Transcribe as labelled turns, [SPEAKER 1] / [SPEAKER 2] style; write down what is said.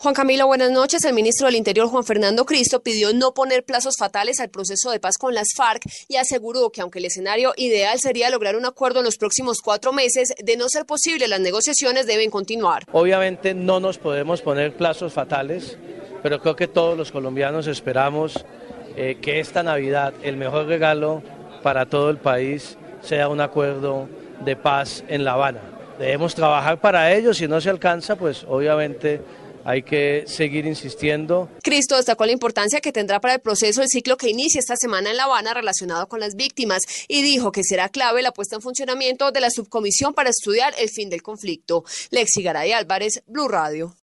[SPEAKER 1] Juan Camilo, buenas noches. El ministro del Interior, Juan Fernando Cristo, pidió no poner plazos fatales al proceso de paz con las FARC y aseguró que aunque el escenario ideal sería lograr un acuerdo en los próximos cuatro meses, de no ser posible, las negociaciones deben continuar.
[SPEAKER 2] Obviamente no nos podemos poner plazos fatales, pero creo que todos los colombianos esperamos eh, que esta Navidad, el mejor regalo para todo el país, sea un acuerdo de paz en La Habana. Debemos trabajar para ello, si no se alcanza, pues obviamente hay que seguir insistiendo.
[SPEAKER 1] Cristo destacó la importancia que tendrá para el proceso el ciclo que inicia esta semana en La Habana relacionado con las víctimas y dijo que será clave la puesta en funcionamiento de la subcomisión para estudiar el fin del conflicto. Lexi Garay Álvarez, Blue Radio.